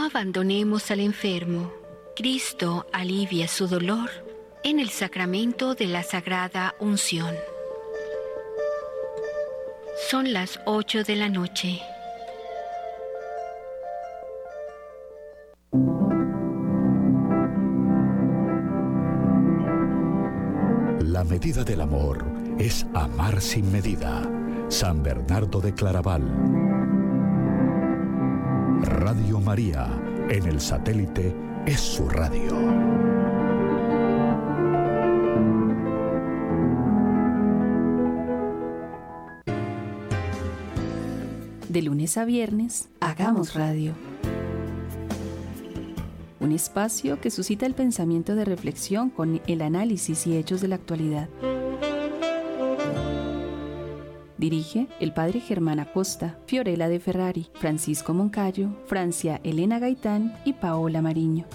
abandonemos al enfermo. Cristo alivia su dolor en el sacramento de la Sagrada Unción. Son las 8 de la noche. La medida del amor es amar sin medida. San Bernardo de Claraval. Radio María, en el satélite, es su radio. De lunes a viernes, hagamos radio. Un espacio que suscita el pensamiento de reflexión con el análisis y hechos de la actualidad. Dirige el padre Germán Acosta, Fiorella de Ferrari, Francisco Moncayo, Francia Elena Gaitán y Paola Mariño.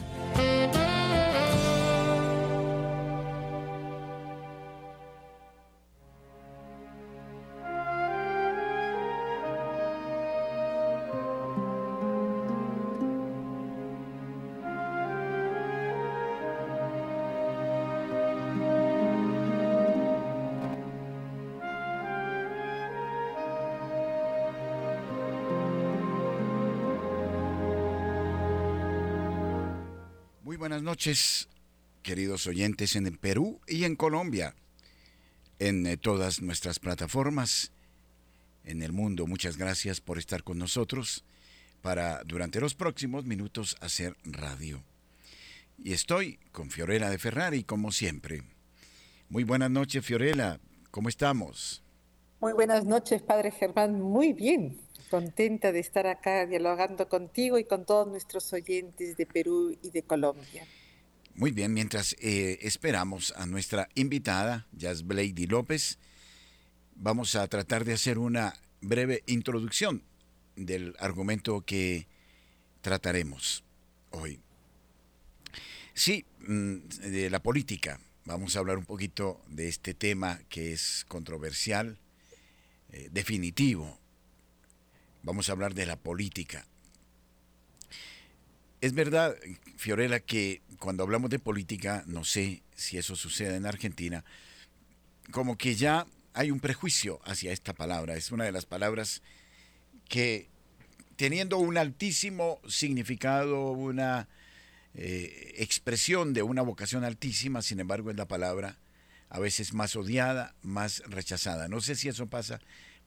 Buenas noches, queridos oyentes en Perú y en Colombia, en eh, todas nuestras plataformas, en el mundo. Muchas gracias por estar con nosotros para durante los próximos minutos hacer radio. Y estoy con Fiorella de Ferrari, como siempre. Muy buenas noches, Fiorella. ¿Cómo estamos? Muy buenas noches, Padre Germán. Muy bien contenta de estar acá dialogando contigo y con todos nuestros oyentes de Perú y de Colombia. Muy bien, mientras eh, esperamos a nuestra invitada, Jazz Blady López, vamos a tratar de hacer una breve introducción del argumento que trataremos hoy. Sí, mm, de la política. Vamos a hablar un poquito de este tema que es controversial, eh, definitivo Vamos a hablar de la política. Es verdad, Fiorella, que cuando hablamos de política, no sé si eso sucede en Argentina, como que ya hay un prejuicio hacia esta palabra. Es una de las palabras que, teniendo un altísimo significado, una eh, expresión de una vocación altísima, sin embargo es la palabra a veces más odiada, más rechazada. No sé si eso pasa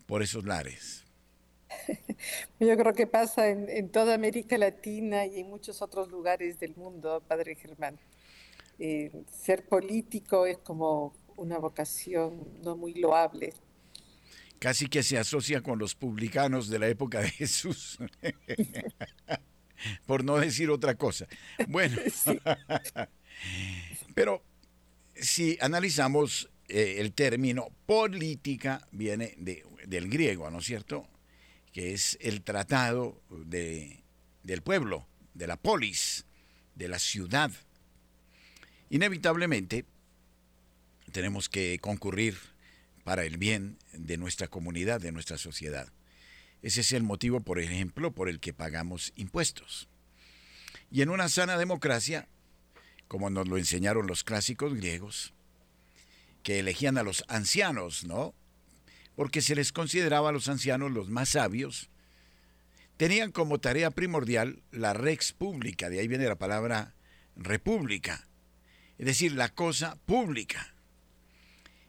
por esos lares. Yo creo que pasa en, toda América Latina y en muchos otros lugares del mundo, Padre Germán. Eh, ser político es como una vocación no muy loable. Casi que se asocia con los publicanos de la época de Jesús, por no decir otra cosa. Bueno, pero si analizamos eh, el término política, viene de, del griego, ¿no es cierto? Que es el tratado de, del pueblo, de la polis, de la ciudad. Inevitablemente tenemos que concurrir para el bien de nuestra comunidad, de nuestra sociedad. Ese es el motivo, por ejemplo, por el que pagamos impuestos. Y en una sana democracia, como nos lo enseñaron los clásicos griegos, que elegían a los ancianos, ¿no? Porque se les consideraba a los ancianos los más sabios, tenían como tarea primordial la rex pública, de ahí viene la palabra república, es decir, la cosa pública.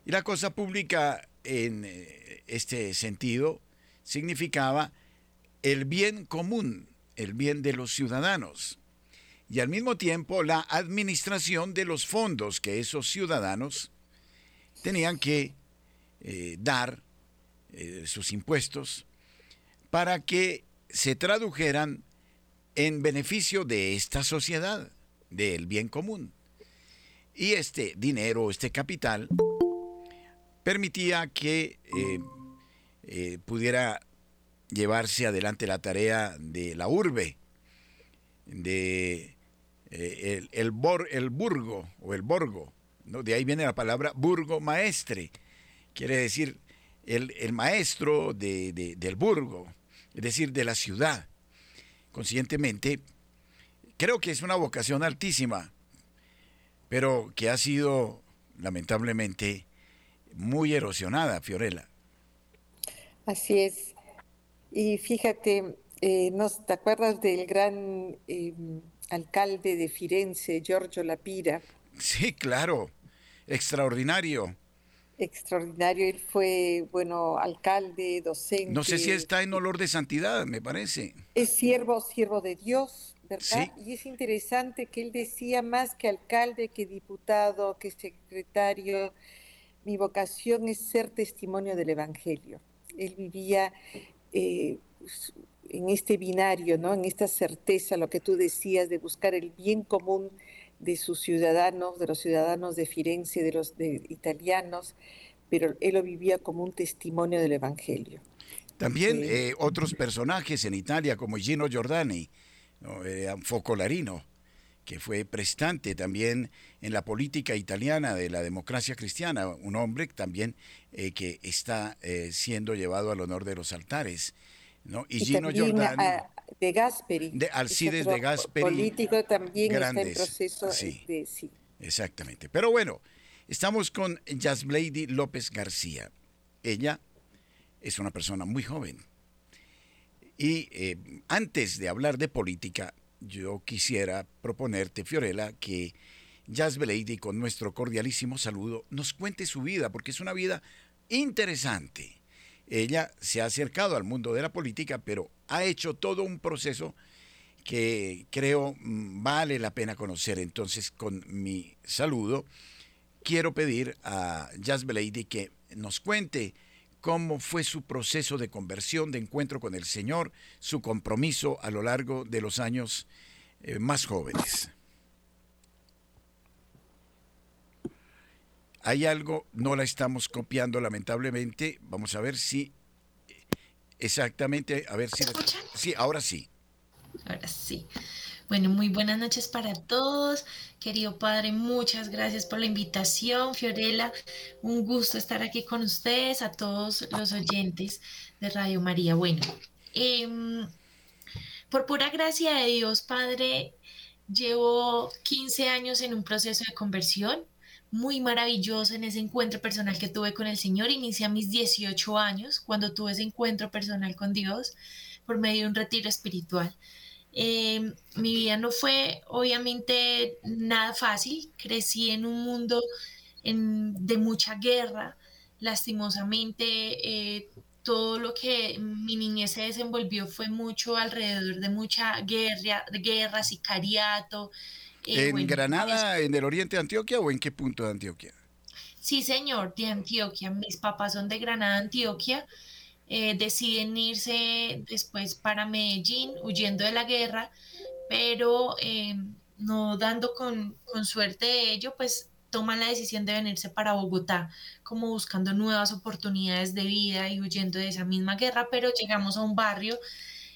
Y la cosa pública en eh, este sentido significaba el bien común, el bien de los ciudadanos, y al mismo tiempo la administración de los fondos que esos ciudadanos tenían que eh, dar eh, sus impuestos, para que se tradujeran en beneficio de esta sociedad, del bien común. Y este dinero, este capital, permitía que eh, eh, pudiera llevarse adelante la tarea de la urbe, de el, el, el, burgo o el borgo. De ahí viene la palabra burgo maestre. Quiere decir el, maestro del burgo, es decir, de la ciudad. Conscientemente, creo que es una vocación altísima, pero que ha sido lamentablemente muy erosionada, Fiorella. Así es. Y fíjate, eh, ¿no te acuerdas del gran em, alcalde de Firenze, Giorgio Lapira? Sí, claro, extraordinario. Extraordinario, él fue, bueno, alcalde, docente. No sé si está en olor de santidad, me parece. Es siervo, siervo de Dios, ¿verdad? Y es interesante que él decía más que alcalde, que diputado, que secretario, mi vocación es ser testimonio del Evangelio. Él vivía eh, en este binario, ¿no? en esta certeza, lo que tú decías, de buscar el bien común de sus ciudadanos, de los ciudadanos de Firenze, de los de italianos, pero él lo vivía como un testimonio del Evangelio. También eh, otros personajes en Italia, como Gino Giordani, un focolarino, que fue prestante también en la política italiana de la democracia cristiana, un hombre también eh, que está eh, siendo llevado al honor de los altares. ¿no? Y, Gino Giordani. De Gasperi. De Alcides de Gasperi. Político también está en proceso sí, de. Sí. Exactamente. Pero bueno, estamos con Jasblady López García. Ella es una persona muy joven. Y eh, antes de hablar de política, yo quisiera proponerte, Fiorella, que Jazz Lady, con nuestro cordialísimo saludo, nos cuente su vida, porque es una vida interesante. Ella se ha acercado al mundo de la política, pero ha hecho todo un proceso que creo mm, vale la pena conocer. Entonces, con mi saludo, quiero pedir a Jazz Lady que nos cuente cómo fue su proceso de conversión, de encuentro con el Señor, su compromiso a lo largo de los años eh, más jóvenes. Hay algo, no la estamos copiando lamentablemente. Vamos a ver si exactamente, a ver si... sí, ahora sí. Ahora sí. Bueno, muy buenas noches para todos. Querido Padre, muchas gracias por la invitación. Fiorella, un gusto estar aquí con ustedes, a todos los oyentes de Radio María. Bueno, em, por pura gracia de Dios, Padre, llevo 15 años en un proceso de conversión muy maravilloso en ese encuentro personal que tuve con el Señor. Inicié a mis 18 años cuando tuve ese encuentro personal con Dios por medio de un retiro espiritual. Eh, mi vida no fue obviamente nada fácil, crecí en un mundo de mucha guerra, lastimosamente eh, todo lo que mi niñez se desenvolvió fue mucho alrededor de mucha guerra, guerra sicariato. ¿En Granada, en el oriente de Antioquia o en qué punto de Antioquia? Sí, señor, de Antioquia. Mis papás son de Granada, Antioquia. Eh, deciden irse después para Medellín huyendo de la guerra, pero eh, no dando con, suerte de ello, pues toman la decisión de venirse para Bogotá, como buscando nuevas oportunidades de vida y huyendo de esa misma guerra, pero llegamos a un barrio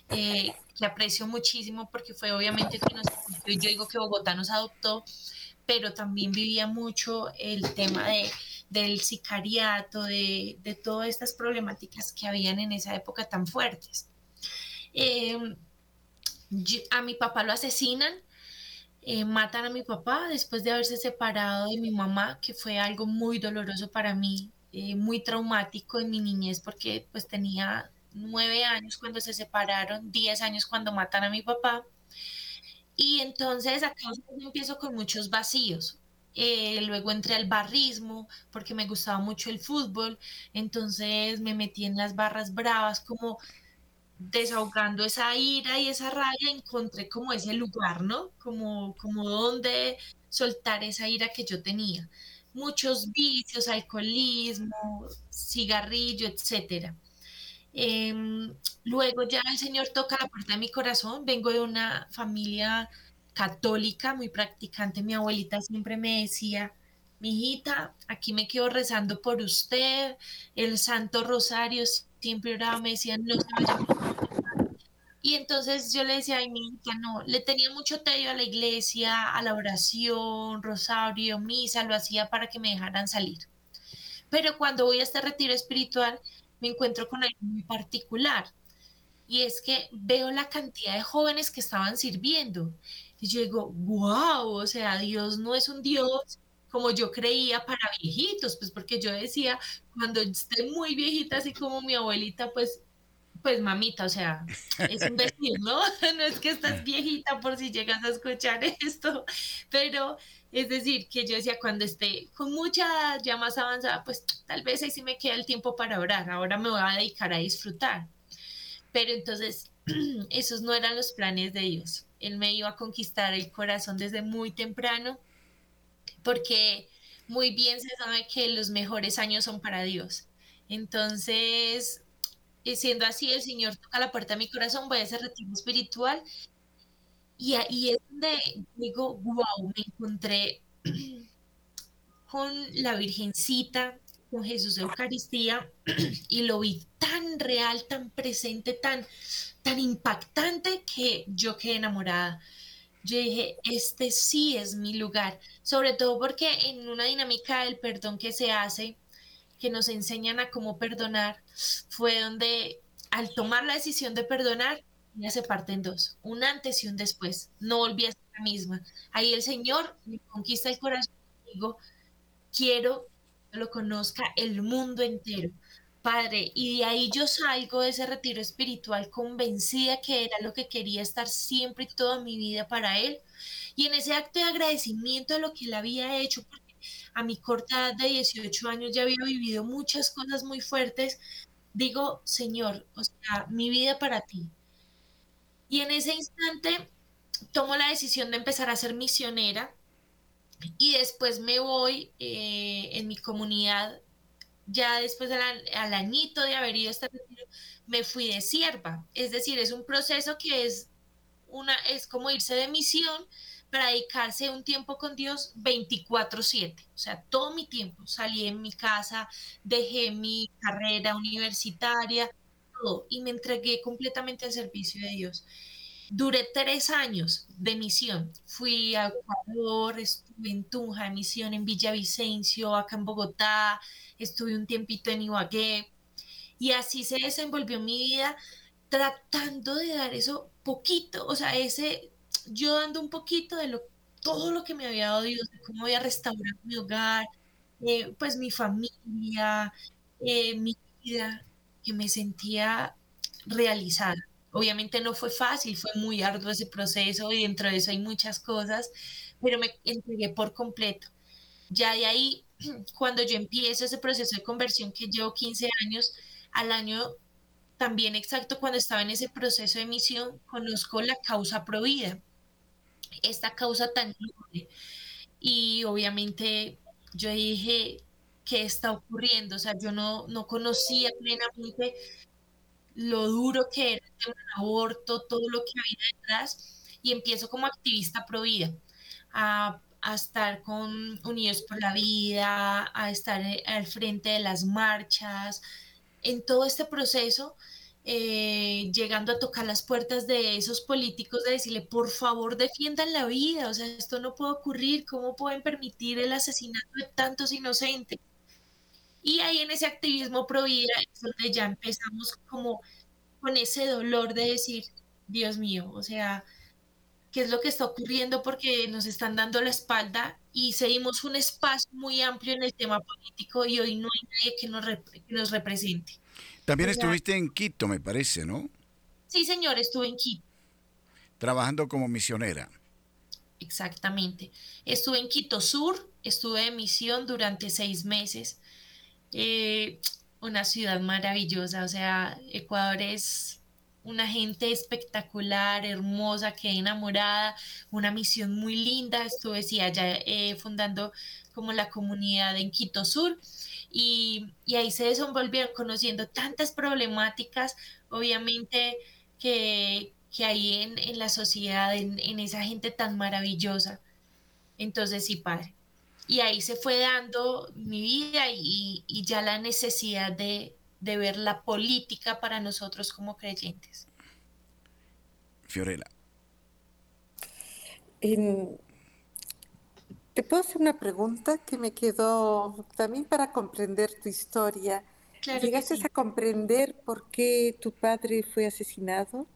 eh, que aprecio muchísimo porque fue obviamente que nos, yo digo que Bogotá nos adoptó, pero también vivía mucho el tema de del sicariato, de, todas estas problemáticas que habían en esa época tan fuertes. Em, a mi papá lo asesinan, eh, matan a mi papá después de haberse separado de mi mamá, que fue algo muy doloroso para mí, eh, muy traumático en mi niñez, porque pues tenía nueve años cuando se separaron, diez años cuando matan a mi papá. Y entonces acá empiezo con muchos vacíos, eh, luego entré al barrismo porque me gustaba mucho el fútbol, entonces me metí en las barras bravas como desahogando esa ira y esa rabia, encontré como ese lugar, ¿no? Como, como donde soltar esa ira que yo tenía. Muchos vicios, alcoholismo, cigarrillo, etcétera. Em, luego ya el Señor toca la puerta de mi corazón, vengo de una familia católica, muy practicante, mi abuelita siempre me decía, mi hijita, aquí me quedo rezando por usted, el Santo Rosario, siempre oraba, me decían, no. Y entonces yo le decía, ay, mi hija, no, le tenía mucho tedio a la iglesia, a la oración, rosario, misa, lo hacía para que me dejaran salir. Pero cuando voy a este retiro espiritual, me encuentro con algo muy particular. Y es que veo la cantidad de jóvenes que estaban sirviendo Y yo digo, wow, o sea, Dios no es un Dios como yo creía para viejitos, pues porque yo decía, cuando esté muy viejita, así como mi abuelita, pues, pues mamita, o sea, es un decir, ¿no? No es que estás viejita por si llegas a escuchar esto, pero es decir, que yo decía, cuando esté con mucha ya más avanzada, pues tal vez ahí sí me queda el tiempo para orar, ahora me voy a dedicar a disfrutar. Pero entonces, esos no eran los planes de Dios. Él me iba a conquistar el corazón desde muy temprano, porque muy bien se sabe que los mejores años son para Dios. Entonces, eh, siendo así, el Señor toca la puerta de mi corazón, voy a ese retiro espiritual y ahí es donde digo, wow, me encontré con la Virgencita, con Jesús de Eucaristía y lo vi tan real, tan presente, tan, tan impactante que yo quedé enamorada. Yo dije, este sí es mi lugar, sobre todo porque en una dinámica del perdón que se hace, que nos enseñan a cómo perdonar, fue donde al tomar la decisión de perdonar, se parte en dos, un antes y un después. No volví a ser la misma. Ahí el Señor me conquista el corazón y digo, quiero que lo conozca el mundo entero. Padre, y de ahí yo salgo de ese retiro espiritual convencida que era lo que quería estar siempre y toda mi vida para Él. Y en ese acto de agradecimiento de lo que Él había hecho, porque a mi corta edad de 18 años ya había vivido muchas cosas muy fuertes, digo, Señor, o sea, mi vida para ti. Y en ese instante tomo la decisión de empezar a ser misionera y después me voy eh, en mi comunidad ya después al, añito de haber ido a este me fui de sierva. Es decir, es un proceso que es, una, es como irse de misión para dedicarse un tiempo con Dios 24/7. O sea, todo mi tiempo. Salí en mi casa, dejé mi carrera universitaria, y me entregué completamente al servicio de Dios. Duré tres años de misión. Fui a Ecuador, estuve en Tunja de misión, en Villavicencio, acá en Bogotá, estuve un tiempito en Ibagué y así se desenvolvió mi vida tratando de dar eso poquito, o sea, ese, yo dando un poquito de lo, todo lo que me había dado Dios, de cómo había restaurado mi hogar, eh, pues mi familia, eh, mi vida, que me sentía realizada. Obviamente no fue fácil, fue muy arduo ese proceso y dentro de eso hay muchas cosas, pero me entregué por completo. Ya de ahí cuando yo empiezo ese proceso de conversión que llevo 15 años, al año también exacto cuando estaba en ese proceso de misión, conozco la causa provida, esta causa tan noble. Y obviamente yo dije, ¿qué está ocurriendo? O sea, yo no, no conocía plenamente lo duro que era el aborto, todo lo que había detrás, y empiezo como activista provida a a estar con Unidos por la Vida, a estar eh, al frente de las marchas, en todo este proceso, eh, llegando a tocar las puertas de esos políticos, de decirle, por favor, defiendan la vida, o sea, esto no puede ocurrir, ¿cómo pueden permitir el asesinato de tantos inocentes? Y ahí en ese activismo pro vida es donde ya empezamos como con ese dolor de decir, Dios mío, o sea, qué es lo que está ocurriendo porque nos están dando la espalda y seguimos un espacio muy amplio en el tema político y hoy no hay nadie que nos, nos represente. También estuviste en Quito, me parece, ¿no? Sí, señor, estuve en Quito. Trabajando como misionera. Exactamente. Estuve en Quito Sur, estuve en misión durante seis meses. Eh, una ciudad maravillosa, o sea, Ecuador es una gente espectacular, hermosa, quedé enamorada, una misión muy linda, estuve sí, allá eh, fundando como la comunidad en Quito Sur y, ahí se desenvolvieron conociendo tantas problemáticas, obviamente que, hay en, la sociedad, en, esa gente tan maravillosa. Entonces sí, padre. Y ahí se fue dando mi vida y ya la necesidad de, de ver la política para nosotros como creyentes. Fiorella. ¿Te puedo hacer una pregunta que me quedó también para comprender tu historia? ¿Llegaste a comprender por qué tu padre fue asesinado?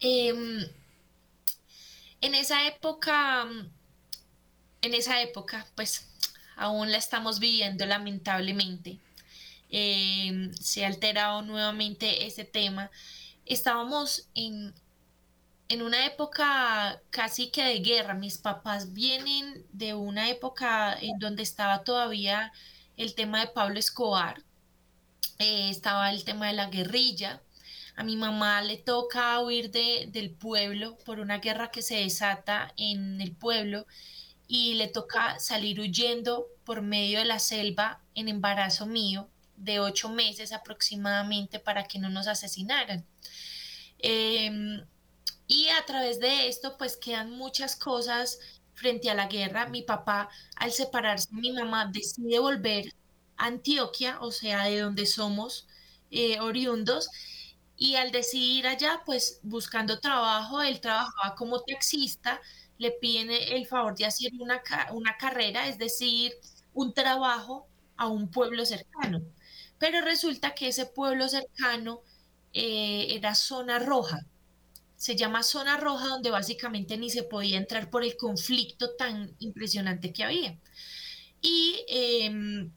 Em, En esa época, en esa época, pues aún la estamos viviendo lamentablemente. Em, se ha alterado nuevamente ese tema. Estábamos en, en una época casi que de guerra. Mis papás vienen de una época en donde estaba todavía el tema de Pablo Escobar, eh, estaba el tema de la guerrilla. A mi mamá le toca huir de, del pueblo por una guerra que se desata en el pueblo y le toca salir huyendo por medio de la selva en embarazo mío de ocho meses aproximadamente para que no nos asesinaran. Em, y a través de esto pues quedan muchas cosas frente a la guerra. Mi papá al separarse de mi mamá decide volver a Antioquia, o sea, de donde somos eh, oriundos, y al decidir allá pues buscando trabajo, él trabajaba como taxista, le piden el favor de hacer una, una carrera, es decir, un trabajo a un pueblo cercano. Pero resulta que ese pueblo cercano eh, era zona roja. Se llama zona roja donde básicamente ni se podía entrar por el conflicto tan impresionante que había. Y em,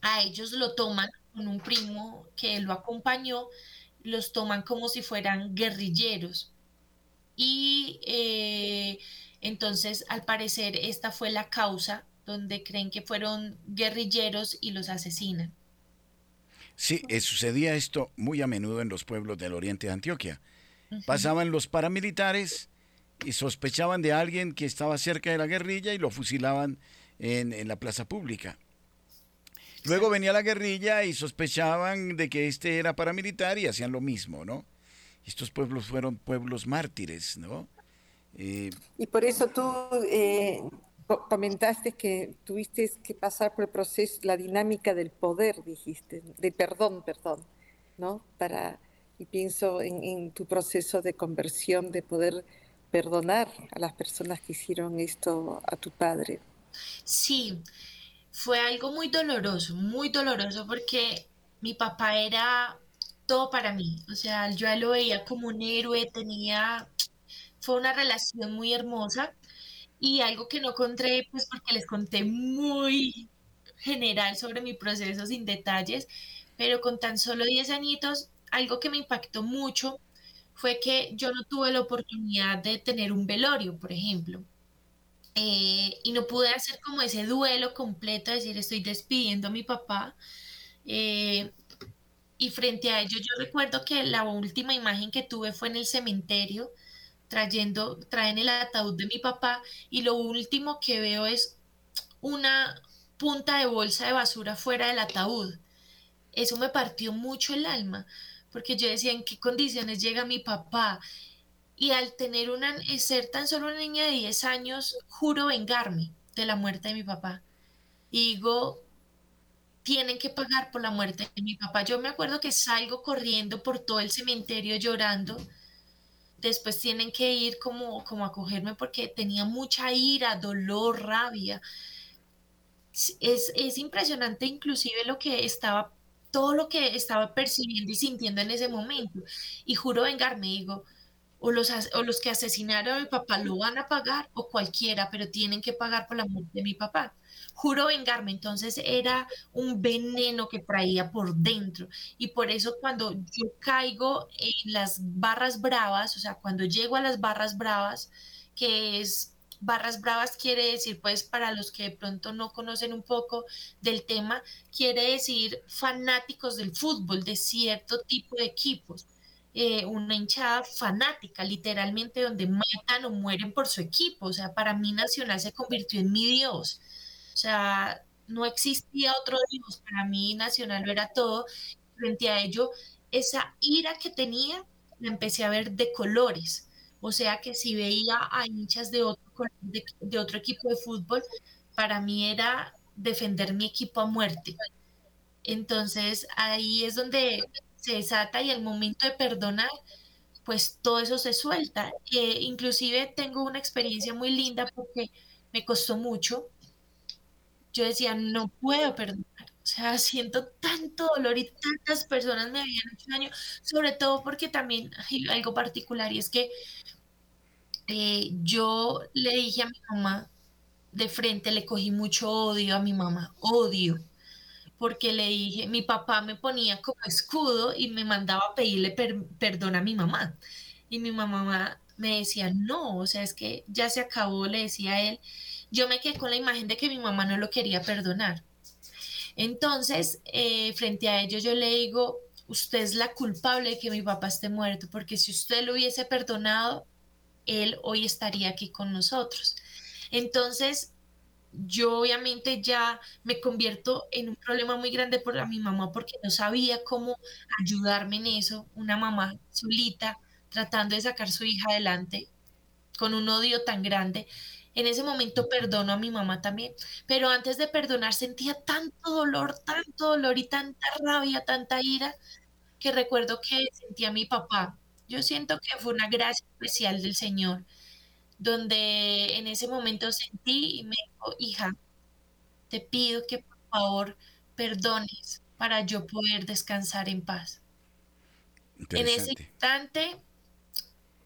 a ellos lo toman con un primo que lo acompañó, los toman como si fueran guerrilleros. Y eh, entonces, al parecer, esta fue la causa donde creen que fueron guerrilleros y los asesinan. Sí, eh, sucedía esto muy a menudo en los pueblos del oriente de Antioquia. Pasaban los paramilitares y sospechaban de alguien que estaba cerca de la guerrilla y lo fusilaban en, la plaza pública. Luego venía la guerrilla y sospechaban de que este era paramilitar y hacían lo mismo, ¿no? Estos pueblos fueron pueblos mártires, ¿no? Eh, y por eso tú eh, comentaste que tuviste que pasar por el proceso, la dinámica del poder, dijiste, de perdón, perdón, ¿no? Para, y pienso en, tu proceso de conversión, de poder perdonar a las personas que hicieron esto a tu padre. Sí, fue algo muy doloroso, muy doloroso porque mi papá era todo para mí, o sea, yo lo veía como un héroe, tenía, fue una relación muy hermosa y algo que no conté, pues porque les conté muy general sobre mi proceso sin detalles, pero con tan solo 10 añitos, algo que me impactó mucho fue que yo no tuve la oportunidad de tener un velorio, por ejemplo. Eh, y no pude hacer como ese duelo completo, decir, estoy despidiendo a mi papá. Eh, y frente a ello, yo recuerdo que la última imagen que tuve fue en el cementerio, trayendo, traen el ataúd de mi papá y lo último que veo es una punta de bolsa de basura fuera del ataúd. Eso me partió mucho el alma, porque yo decía en qué condiciones llega mi papá. Y al tener una, ser tan solo una niña de 10 años, juro vengarme de la muerte de mi papá. Y digo, tienen que pagar por la muerte de mi papá. Yo me acuerdo que salgo corriendo por todo el cementerio llorando después tienen que ir como, como a cogerme porque tenía mucha ira, dolor, rabia. Es, es impresionante inclusive lo que estaba, todo lo que estaba percibiendo y sintiendo en ese momento. Y juro vengarme, digo, o los, o los que asesinaron a mi papá lo van a pagar o cualquiera, pero tienen que pagar por la muerte de mi papá juro vengarme. Entonces era un veneno que traía por dentro. Y por eso cuando yo caigo en las barras bravas, o sea, cuando llego a las barras bravas, que es barras bravas quiere decir, pues para los que de pronto no conocen un poco del tema, quiere decir fanáticos del fútbol, de cierto tipo de equipos. Eh, una hinchada fanática, literalmente donde matan o mueren por su equipo. O sea, para mí Nacional se convirtió en mi Dios. O sea, no existía otro Dios, para mí Nacional lo era todo. Frente a ello, esa ira que tenía, la empecé a ver de colores. O sea que si veía a hinchas de otro, de, otro equipo de fútbol, para mí era defender mi equipo a muerte. Entonces ahí es donde se desata y el momento de perdonar, pues todo eso se suelta. Eh, inclusive tengo una experiencia muy linda porque me costó mucho yo decía, no puedo perdonar. O sea, siento tanto dolor y tantas personas me habían hecho daño, sobre todo porque también hay algo particular y es que eh, yo le dije a mi mamá de frente, le cogí mucho odio a mi mamá, odio, porque le dije, mi papá me ponía como escudo y me mandaba a pedirle perdón a mi mamá. Y mi mamá me decía, no, o sea, es que ya se acabó, le decía a él. Yo me quedé con la imagen de que mi mamá no lo quería perdonar. Entonces, eh, frente a ello, yo le digo, usted es la culpable de que mi papá esté muerto, porque si usted lo hubiese perdonado, él hoy estaría aquí con nosotros. Entonces, yo obviamente ya me convierto en un problema muy grande por mi mamá porque no sabía cómo ayudarme en eso, una mamá solita tratando de sacar su hija adelante con un odio tan grande. En ese momento perdono a mi mamá también, pero antes de perdonar sentía tanto dolor, tanto dolor y tanta rabia, tanta ira, que recuerdo que sentía a mi papá. Yo siento que fue una gracia especial del Señor, donde en ese momento sentí y me dijo, hija, te pido que por favor perdones para yo poder descansar en paz. En ese instante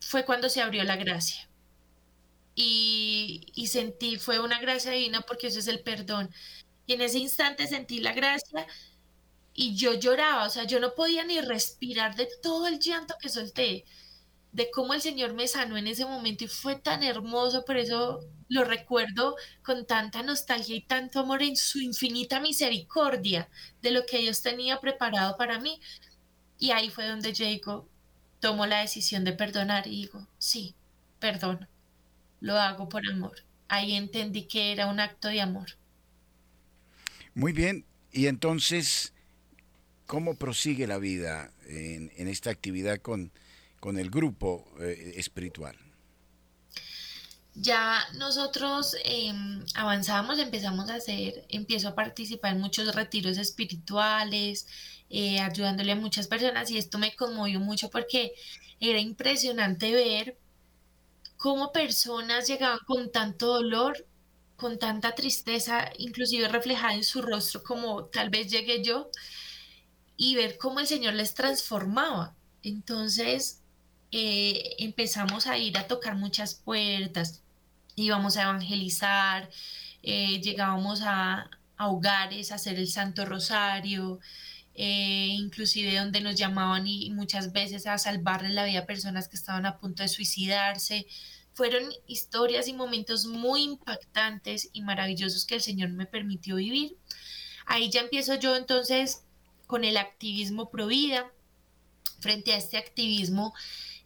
fue cuando se abrió la gracia. Y, sentí, fue una gracia divina porque eso es el perdón. Y en ese instante sentí la gracia y yo lloraba, o sea, yo no podía ni respirar de todo el llanto que solté, de cómo el Señor me sanó en ese momento y fue tan hermoso, por eso lo recuerdo con tanta nostalgia y tanto amor en su infinita misericordia de lo que Dios tenía preparado para mí. Y ahí fue donde yo tomo la decisión de perdonar y digo, sí, perdono, lo hago por amor. Ahí entendí que era un acto de amor. Muy bien, y entonces, ¿cómo prosigue la vida en, esta actividad con, con el grupo eh, espiritual? Ya nosotros em, avanzamos, empezamos a hacer, empiezo a participar en muchos retiros espirituales, eh, ayudándole a muchas personas y esto me conmovió mucho porque era impresionante ver cómo personas llegaban con tanto dolor, con tanta tristeza, inclusive reflejada en su rostro como tal vez llegué yo, y ver cómo el Señor les transformaba. Entonces eh, empezamos a ir a tocar muchas puertas, íbamos a evangelizar, eh, llegábamos a, a hogares a hacer el Santo Rosario, eh, inclusive donde nos llamaban y, muchas veces a salvarle la vida a personas que estaban a punto de suicidarse. Fueron historias y momentos muy impactantes y maravillosos que el Señor me permitió vivir. Ahí ya empiezo yo entonces con el activismo pro vida. Frente a este activismo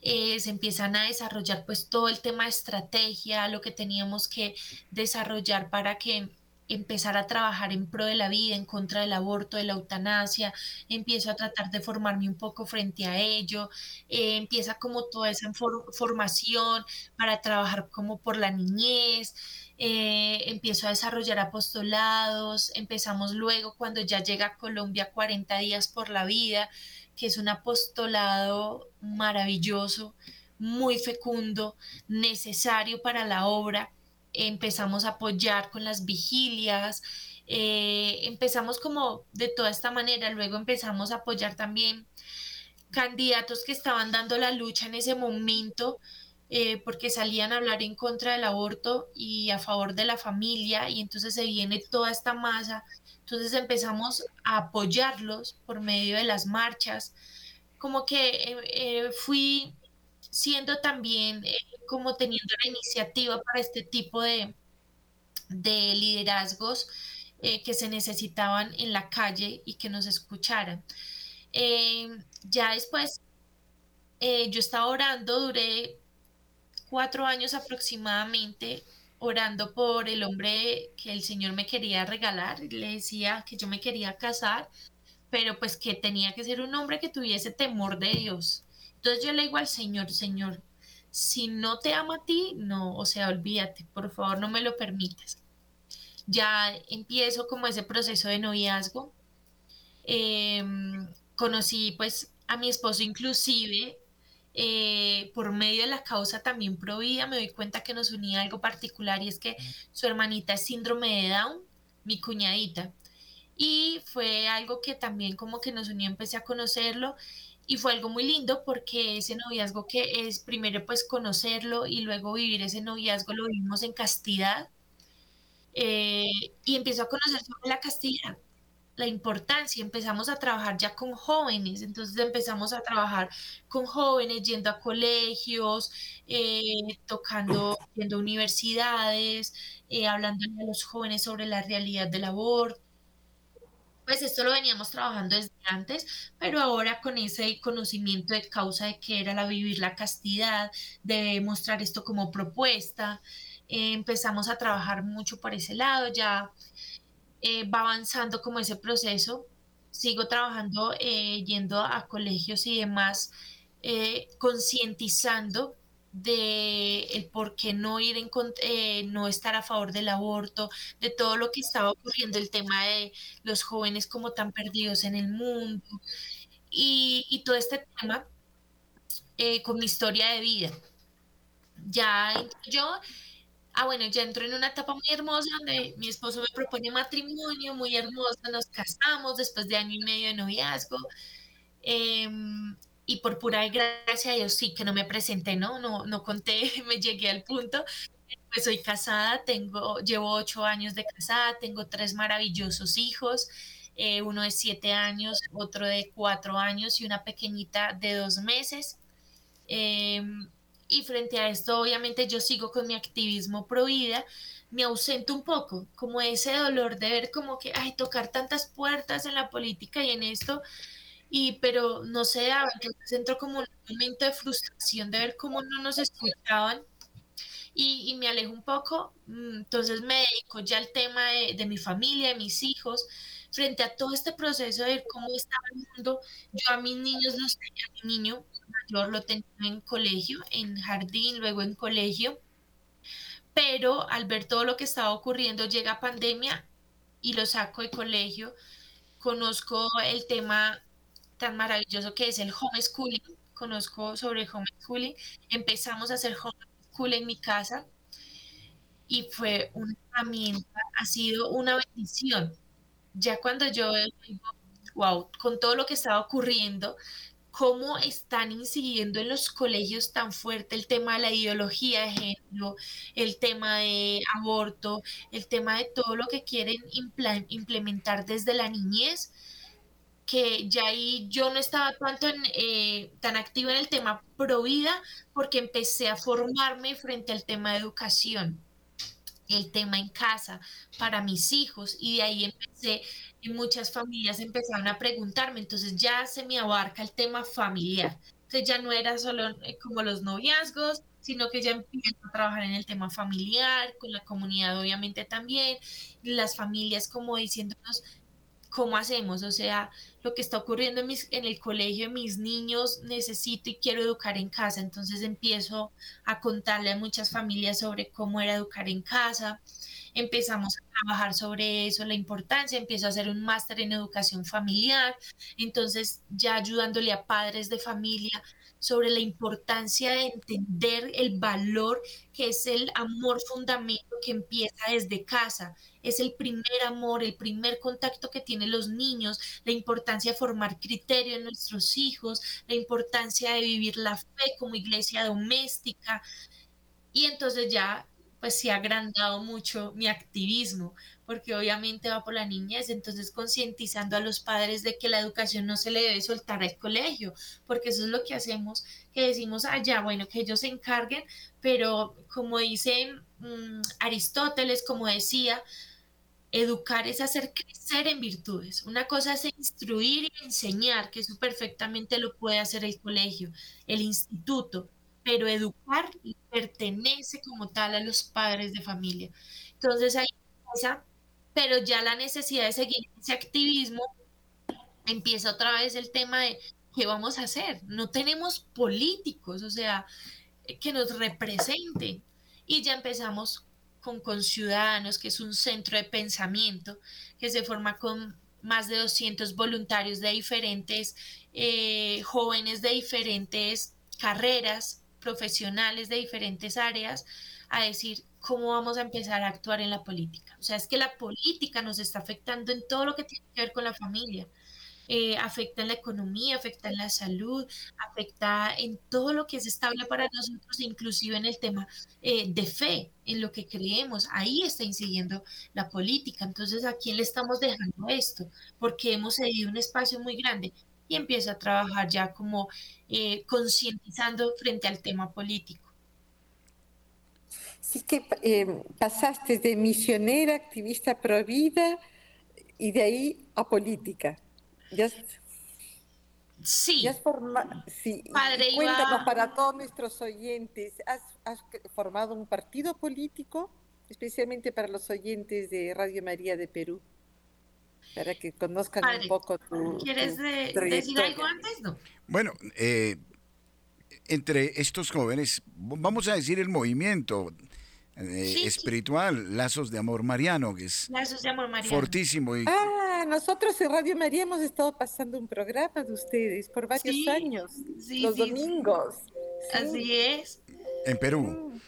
eh, se empiezan a desarrollar pues todo el tema de estrategia, lo que teníamos que desarrollar para que empezar a trabajar en pro de la vida, en contra del aborto, de la eutanasia, empiezo a tratar de formarme un poco frente a ello, eh, empieza como toda esa formación para trabajar como por la niñez, eh, empiezo a desarrollar apostolados, empezamos luego cuando ya llega a Colombia 40 días por la vida, que es un apostolado maravilloso, muy fecundo, necesario para la obra empezamos a apoyar con las vigilias, eh, empezamos como de toda esta manera, luego empezamos a apoyar también candidatos que estaban dando la lucha en ese momento, eh, porque salían a hablar en contra del aborto y a favor de la familia, y entonces se viene toda esta masa, entonces empezamos a apoyarlos por medio de las marchas, como que eh, fui siendo también eh, como teniendo la iniciativa para este tipo de, de liderazgos eh, que se necesitaban en la calle y que nos escucharan. Em, ya después, eh, yo estaba orando, duré cuatro años aproximadamente orando por el hombre que el Señor me quería regalar. Le decía que yo me quería casar, pero pues que tenía que ser un hombre que tuviese temor de Dios entonces yo le digo al Señor, Señor, si no te amo a ti, no, o sea, olvídate, por favor, no me lo permitas. Ya empiezo como ese proceso de noviazgo. Em, conocí pues a mi esposo inclusive eh, por medio de la causa también provida, me doy cuenta que nos unía algo particular y es que su hermanita es síndrome de Down, mi cuñadita. Y fue algo que también como que nos unió, empecé a conocerlo y fue algo muy lindo porque ese noviazgo que es primero pues conocerlo y luego vivir ese noviazgo lo vivimos en castidad eh, y empezó a conocer sobre la castidad la importancia, empezamos a trabajar ya con jóvenes, entonces empezamos a trabajar con jóvenes yendo a colegios, eh, tocando, yendo universidades, eh, hablando a los jóvenes sobre la realidad del aborto. Pues esto lo veníamos trabajando desde antes, pero ahora con ese conocimiento de causa de que era la vivir la castidad, de mostrar esto como propuesta, eh, empezamos a trabajar mucho por ese lado, ya eh, va avanzando como ese proceso. Sigo trabajando, eh, yendo a colegios y demás, eh, concientizando de el por qué no ir en no estar a favor del aborto, de todo lo que estaba ocurriendo, el tema de los jóvenes como tan perdidos en el mundo y, y todo este tema con mi historia de vida. Ya yo Ah, bueno, ya entro en una etapa muy hermosa donde mi esposo me propone matrimonio, muy hermosa, nos casamos después de año y medio de noviazgo. Em, y por pura gracia de Dios, sí, que no me presenté, ¿no? No, no conté, me llegué al punto. Pues soy casada, tengo, llevo ocho años de casada, tengo tres maravillosos hijos, eh, uno de siete años, otro de cuatro años y una pequeñita de dos meses. Em, y frente a esto obviamente yo sigo con mi activismo pro vida, me ausento un poco, como ese dolor de ver como que, ay, tocar tantas puertas en la política y en esto, y pero no se daba, entonces entro como un momento de frustración de ver cómo no nos escuchaban y, y me alejo un poco, mm, entonces me dedico ya al tema de, de mi familia, de mis hijos, frente a todo este proceso de ver cómo estaba el mundo, yo a mis niños los tenía, a mi niño mayor lo tenía en colegio, en jardín, luego en colegio, pero al ver todo lo que estaba ocurriendo llega pandemia y lo saco de colegio, conozco el tema tan maravilloso que es el homeschooling, conozco sobre homeschooling, empezamos a hacer homeschooling en mi casa y fue una herramienta, ha sido una bendición. Ya cuando yo wow, con todo lo que estaba ocurriendo, cómo están incidiendo en los colegios tan fuerte el tema de la ideología de género, el tema de aborto, el tema de todo lo que quieren implementar desde la niñez, que ya ahí yo no estaba tanto eh, tan activa en el tema pro vida porque empecé a formarme frente al tema de educación el tema en casa para mis hijos y de ahí empecé muchas familias empezaron a preguntarme, entonces ya se me abarca el tema familiar, entonces ya no era solo eh, como los noviazgos, sino que ya empiezo a trabajar en el tema familiar, con la comunidad obviamente también, las familias como diciéndonos cómo hacemos, o sea, lo que está ocurriendo en, el colegio, mis niños necesito y quiero educar en casa, entonces empiezo a contarle a muchas familias sobre cómo era educar en casa, empezamos a trabajar sobre eso, la importancia, empiezo a hacer un máster en educación familiar, entonces ya ayudándole a padres de familia sobre la importancia de entender el valor que es el amor fundamento que empieza desde casa. Es el primer amor, el primer contacto que tienen los niños, la importancia de formar criterio en nuestros hijos, la importancia de vivir la fe como iglesia doméstica. Y entonces ya pues se ha agrandado mucho mi activismo, porque obviamente va por la niñez, entonces concientizando a los padres de que la educación no se le debe soltar al colegio, porque eso es lo que hacemos, que decimos allá, bueno, que ellos se encarguen, pero como dice mm, Aristóteles, como decía, educar es hacer crecer en virtudes. Una cosa es instruir y enseñar, que eso perfectamente lo puede hacer el colegio, el instituto, pero educar pertenece como tal a los padres de familia. Entonces ahí pero ya la necesidad de seguir ese activismo empieza otra vez el tema de qué vamos a hacer. No tenemos políticos, o sea, que nos representen. Y ya empezamos con, con Ciudadanos, que es un centro de pensamiento que se forma con más de 200 voluntarios de diferentes, eh, jóvenes de diferentes carreras, profesionales de diferentes áreas a decir cómo vamos a empezar a actuar en la política. O sea, es que la política nos está afectando en todo lo que tiene que ver con la familia. eh, afecta en la economía, afecta en la salud, afecta en todo lo que es estable para nosotros, inclusive en el tema eh, de fe, en lo que creemos. Ahí está incidiendo la política. Entonces, ¿a quién le estamos dejando esto? Porque hemos cedido un espacio muy grande y empieza a trabajar ya como eh, concientizando frente al tema político. Sí que pasaste de misionera, activista pro vida y de ahí a política. Ya, sí. Ya sí. Cuéntanos para todos nuestros oyentes, ¿has, formado un partido político, especialmente para los oyentes de Radio María de Perú? Para que conozcan un poco tu. ¿Quieres decir algo antes? No. Bueno, eh, entre estos jóvenes, vamos a decir el movimiento eh, espiritual, Lazos de Amor Mariano, que es Lazos de Amor Mariano. fortísimo. Y... Ah, nosotros en Radio María hemos estado pasando un programa de ustedes por varios años, los domingos. Así es. En Perú.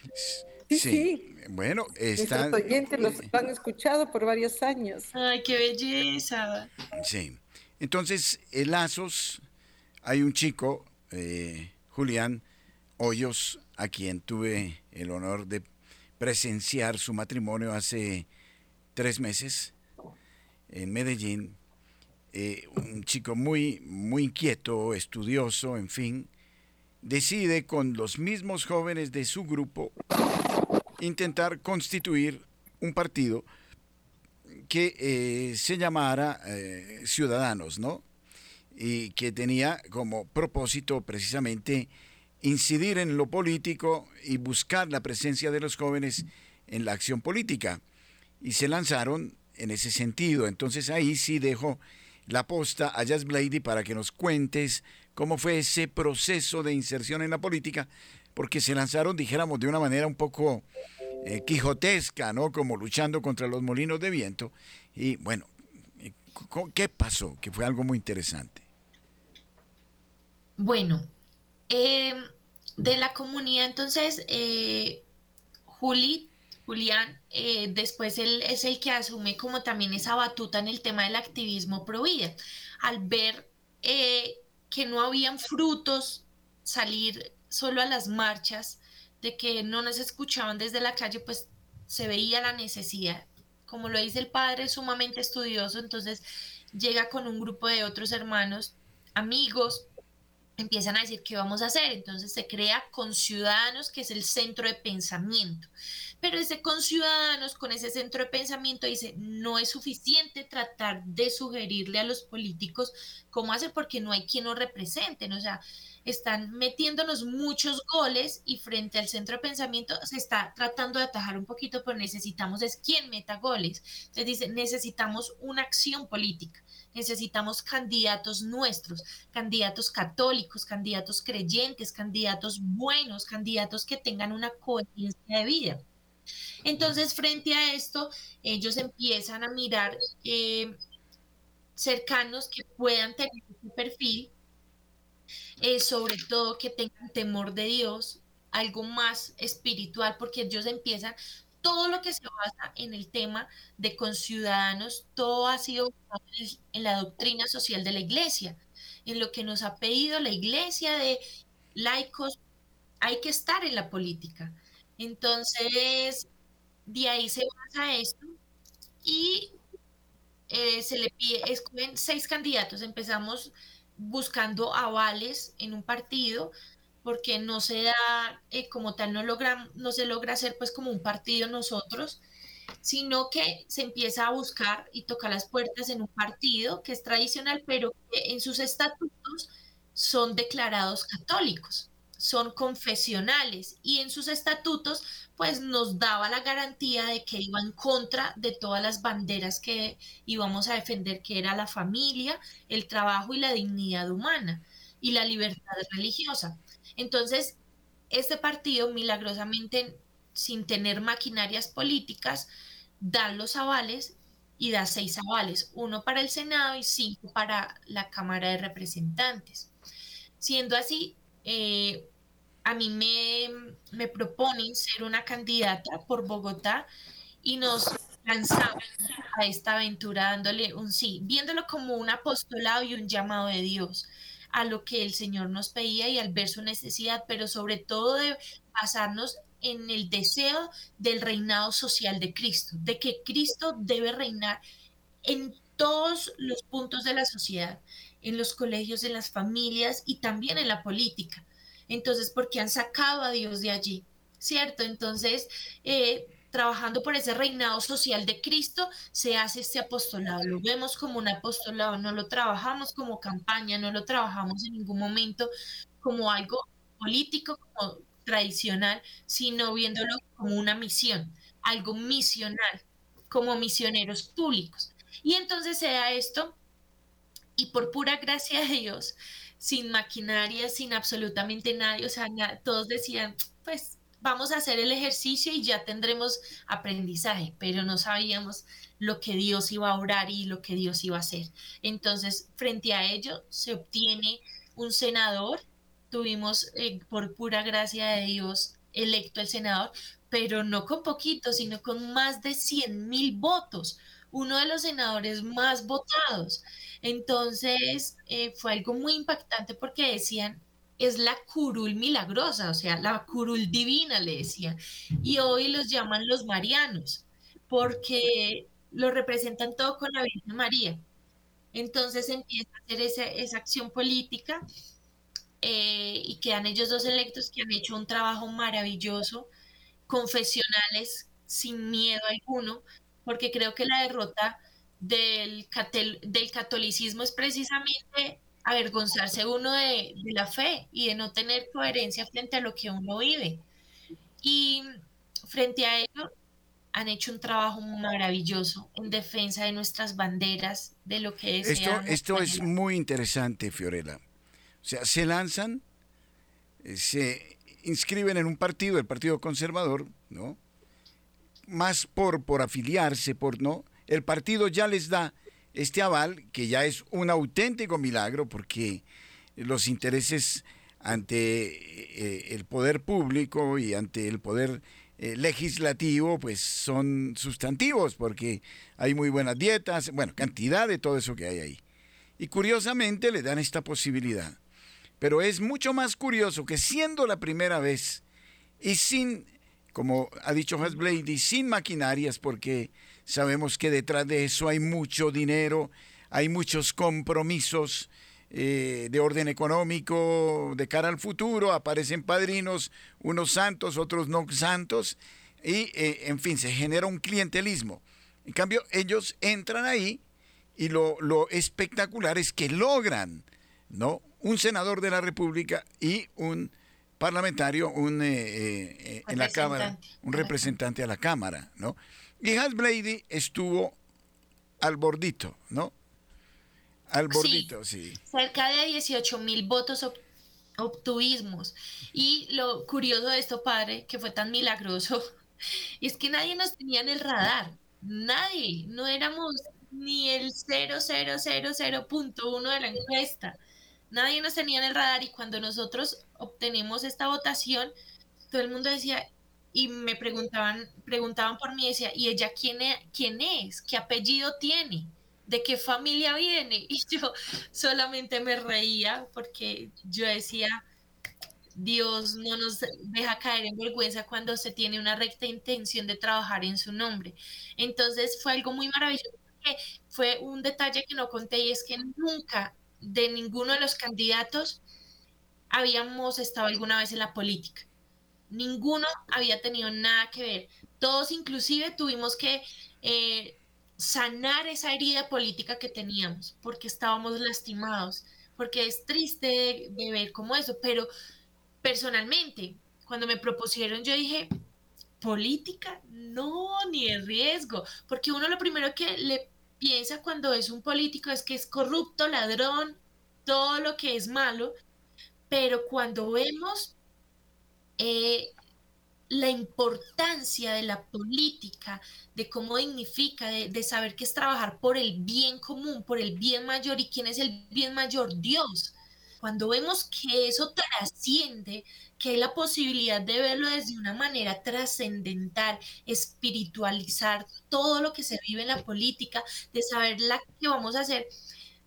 Sí, sí. Bueno, están... Nuestros oyentes los han escuchado por varios años. Ay, qué belleza. Sí. Entonces, en Lazos, hay un chico, eh, Julián Hoyos, a quien tuve el honor de presenciar su matrimonio hace tres meses en Medellín. Eh, un chico muy, muy inquieto, estudioso, en fin, decide con los mismos jóvenes de su grupo intentar constituir un partido que eh, se llamara eh, Ciudadanos, ¿no? Y que tenía como propósito precisamente incidir en lo político y buscar la presencia de los jóvenes en la acción política. Y se lanzaron en ese sentido. Entonces ahí sí dejo la posta a Jazz Blady para que nos cuentes cómo fue ese proceso de inserción en la política, porque se lanzaron, dijéramos, de una manera un poco eh, quijotesca, ¿no? Como luchando contra los molinos de viento. Y bueno, ¿qué pasó? Que fue algo muy interesante. Bueno, em, de la comunidad, entonces, eh, Juli, Julián, eh, después él es el que asume como también esa batuta en el tema del activismo pro vida. Al ver eh, que no habían frutos, salir solo a las marchas, de que no nos escuchaban desde la calle, pues se veía la necesidad. Como lo dice el padre, sumamente estudioso, entonces llega con un grupo de otros hermanos, amigos, empiezan a decir qué vamos a hacer. Entonces se crea con ciudadanos, que es el centro de pensamiento. Pero ese con ciudadanos, con ese centro de pensamiento, dice, no es suficiente tratar de sugerirle a los políticos cómo hacer porque no hay quien nos representen. O sea, están metiéndonos muchos goles y frente al centro de pensamiento se está tratando de atajar un poquito, pero necesitamos es quien meta goles. Entonces dice, necesitamos una acción política necesitamos candidatos nuestros, candidatos católicos, candidatos creyentes, candidatos buenos, candidatos que tengan una coherencia de vida. Entonces, frente a esto, ellos empiezan a mirar eh, cercanos que puedan tener un perfil, eh, sobre todo que tengan temor de Dios, algo más espiritual, porque ellos empiezan, todo lo que se basa en el tema de conciudadanos, todo ha sido en la doctrina social de la iglesia, en lo que nos ha pedido la iglesia de laicos, hay que estar en la política. Entonces, de ahí se basa esto y eh, se le pide, escogen seis candidatos, empezamos buscando avales en un partido, porque no se da eh, como tal, no, logra, no se logra hacer pues como un partido nosotros, sino que se empieza a buscar y tocar las puertas en un partido que es tradicional, pero que en sus estatutos son declarados católicos, son confesionales y en sus estatutos pues nos daba la garantía de que iba en contra de todas las banderas que íbamos a defender, que era la familia, el trabajo y la dignidad humana y la libertad religiosa. Entonces, este partido milagrosamente, sin tener maquinarias políticas, da los avales y da seis avales, uno para el Senado y cinco para la Cámara de Representantes. Siendo así, eh, a mí me, me proponen ser una candidata por Bogotá y nos lanzamos a esta aventura dándole un sí, viéndolo como un apostolado y un llamado de Dios a lo que el Señor nos pedía y al ver su necesidad, pero sobre todo de basarnos en el deseo del reinado social de Cristo, de que Cristo debe reinar en todos los puntos de la sociedad, en los colegios, en las familias y también en la política. Entonces, porque han sacado a Dios de allí, ¿cierto? Entonces, eh, trabajando por ese reinado social de Cristo, se hace este apostolado. Lo vemos como un apostolado, no lo trabajamos como campaña, no lo trabajamos en ningún momento como algo político, como tradicional, sino viéndolo como una misión, algo misional, como misioneros públicos. Y entonces se da esto y por pura gracia de Dios, sin maquinaria, sin absolutamente nadie, o sea, todos decían, pues vamos a hacer el ejercicio y ya tendremos aprendizaje, pero no sabíamos lo que Dios iba a orar y lo que Dios iba a hacer. Entonces, frente a ello, se obtiene un senador, tuvimos eh, por pura gracia de Dios electo el senador, pero no con poquito, sino con más de 100 mil votos uno de los senadores más votados. Entonces, eh, fue algo muy impactante porque decían, es la curul milagrosa, o sea, la curul divina, le decían. Y hoy los llaman los marianos, porque lo representan todo con la Virgen María. Entonces empieza a hacer esa, acción política eh, y quedan ellos dos electos que han hecho un trabajo maravilloso, confesionales, sin miedo alguno, porque creo que la derrota del, del catolicismo es precisamente avergonzarse uno de, la fe y de no tener coherencia frente a lo que uno vive. Y frente a ello, han hecho un trabajo maravilloso en defensa de nuestras banderas, de lo que es. Esto, esto es muy interesante, Fiorella. O sea, se lanzan, eh, se inscriben en un partido, el Partido Conservador, ¿no? Más por, por afiliarse, por no, el partido ya les da este aval, que ya es un auténtico milagro, porque los intereses ante eh, el poder público y ante el poder eh, legislativo, pues son sustantivos, porque hay muy buenas dietas, bueno, cantidad de todo eso que hay ahí. Y curiosamente le dan esta posibilidad. Pero es mucho más curioso que siendo la primera vez y sin como ha dicho Hasblady, sin maquinarias, porque sabemos que detrás de eso hay mucho dinero, hay muchos compromisos eh, de orden económico de cara al futuro, aparecen padrinos, unos santos, otros no santos, y eh, en fin, se genera un clientelismo. En cambio, ellos entran ahí y lo, lo espectacular es que logran, ¿no? Un senador de la República y un parlamentario, un eh, eh, en la Cámara, un representante a la Cámara, ¿no? Y Hans Blady estuvo al bordito, ¿no? Al bordito, sí. Cerca de 18 mil votos obtuvimos. Y lo curioso de esto, padre, que fue tan milagroso, es que nadie nos tenía en el radar. Nadie. No éramos ni el 0000.1 de la encuesta. Nadie nos tenía en el radar y cuando nosotros obtenemos esta votación, todo el mundo decía, y me preguntaban, preguntaban por mí, decía, ¿y ella quién es? quién es? ¿Qué apellido tiene? ¿De qué familia viene? Y yo solamente me reía porque yo decía, Dios no nos deja caer en vergüenza cuando se tiene una recta intención de trabajar en su nombre. Entonces fue algo muy maravilloso. Fue un detalle que no conté y es que nunca de ninguno de los candidatos habíamos estado alguna vez en la política. Ninguno había tenido nada que ver. Todos inclusive tuvimos que eh, sanar esa herida política que teníamos porque estábamos lastimados, porque es triste de, ver como eso, pero personalmente, cuando me propusieron, yo dije, política, no, ni el riesgo, porque uno lo primero que le piensa cuando es un político es que es corrupto, ladrón, todo lo que es malo, pero cuando vemos eh, la importancia de la política, de cómo dignifica, de, saber que es trabajar por el bien común, por el bien mayor, y quién es el bien mayor, Dios. Cuando vemos que eso trasciende, que hay la posibilidad de verlo desde una manera trascendental, espiritualizar todo lo que se vive en la política, de saber la que vamos a hacer.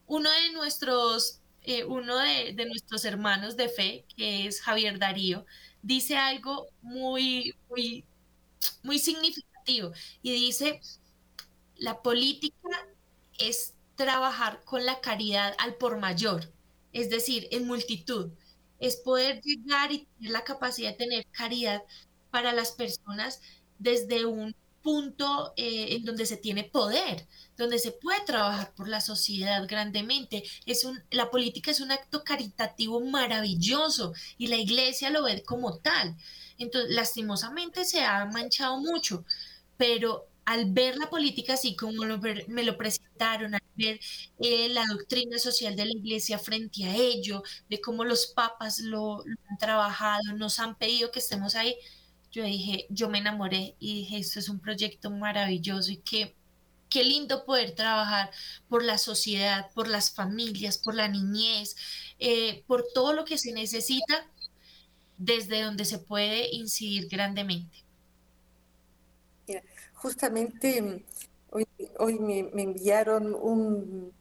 Uno de nuestros, eh, uno de, de, nuestros hermanos de fe, que es Javier Darío, dice algo muy, muy, muy significativo y dice, la política es trabajar con la caridad al por mayor, es decir, en multitud es poder llegar y tener la capacidad de tener caridad para las personas desde un punto eh, en donde se tiene poder, donde se puede trabajar por la sociedad grandemente. Es un, la política es un acto caritativo maravilloso y la iglesia lo ve como tal. Entonces, lastimosamente se ha manchado mucho, pero al ver la política así como me lo presentaron, al ver eh, la doctrina social de la iglesia frente a ello, de cómo los papas lo, han trabajado, nos han pedido que estemos ahí, yo dije, yo me enamoré y dije, esto es un proyecto maravilloso y que qué lindo poder trabajar por la sociedad, por las familias, por la niñez, eh, por todo lo que se necesita desde donde se puede incidir grandemente justamente mm, hoy, me, enviaron un,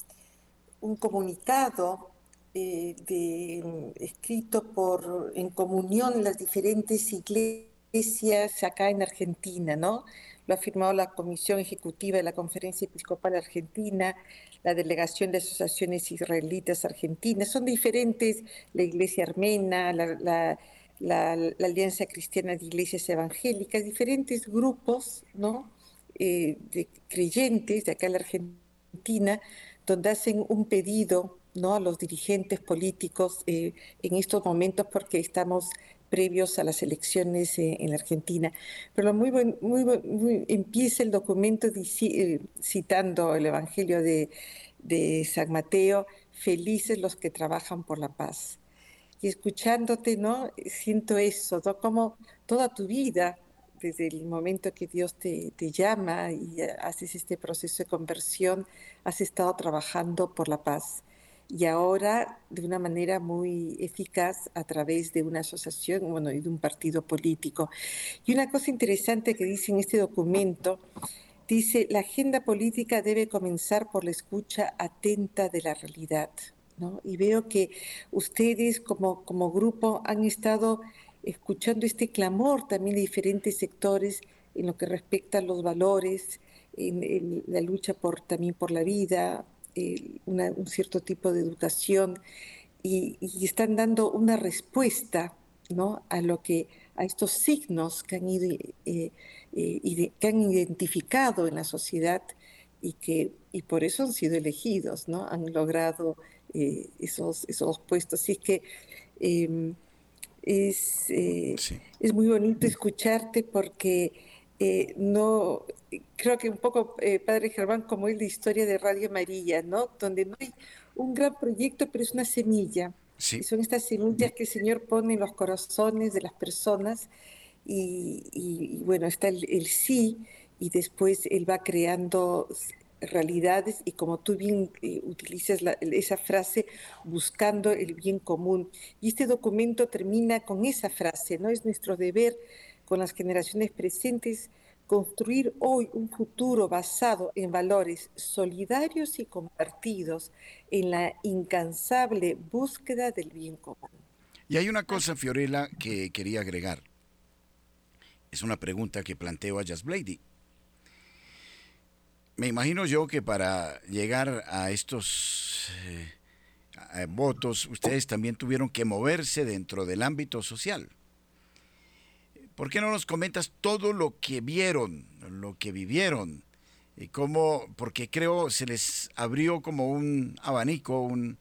un comunicado eh, mm, escrito por en comunión las diferentes iglesias acá en Argentina, ¿no? Lo ha firmado la Comisión Ejecutiva de la Conferencia Episcopal Argentina, la Delegación de Asociaciones Israelitas Argentinas, son diferentes, la Iglesia Armena, la la, Alianza Cristiana de Iglesias Evangélicas, diferentes grupos ¿no? Eh, de creyentes de acá en la Argentina, donde hacen un pedido ¿no? a los dirigentes políticos eh, en estos momentos porque estamos previos a las elecciones eh, en la Argentina. Pero muy, muy, empieza el documento citando el Evangelio de, de San Mateo, felices los que trabajan por la paz y escuchándote, ¿no? Siento eso, ¿no? Como toda tu vida, desde el momento que Dios te, te, llama y haces este proceso de conversión, has estado trabajando por la paz. Y ahora, de una manera muy eficaz, a través de una asociación bueno, y de un partido político. Y una cosa interesante que dice en este documento, dice, la agenda política debe comenzar por la escucha atenta de la realidad. Y veo que ustedes como, como grupo han estado escuchando este clamor también de diferentes sectores en lo que respecta a los valores, en, la lucha por, también por la vida, un cierto tipo de educación, y, están dando una respuesta ¿no? a lo que a estos signos que han, ido, eh, eh, que han identificado en la sociedad y que y por eso han sido elegidos, ¿no? Han logrado eh, esos, esos puestos. Así que em, es, eh, es muy bonito escucharte porque eh, no, creo que un poco, Padre Germán, como es la historia de Radio María, ¿no? Donde no hay un gran proyecto, pero es una semilla. Y son estas semillas que el Señor pone en los corazones de las personas y, bueno, está el, el sí y después Él va creando realidades y como tú bien eh, utilizas esa frase, buscando el bien común. Y este documento termina con esa frase, ¿no? Es nuestro deber con las generaciones presentes construir hoy un futuro basado en valores solidarios y compartidos en la incansable búsqueda del bien común. Y hay una cosa, Fiorella, que quería agregar. Es una pregunta que planteo a Jazz Blady me imagino yo que para llegar a estos eh, votos, ustedes también tuvieron que moverse dentro del ámbito social. ¿Por qué no nos comentas todo lo que vieron, lo que vivieron? Y cómo, porque creo se les abrió como un abanico, un,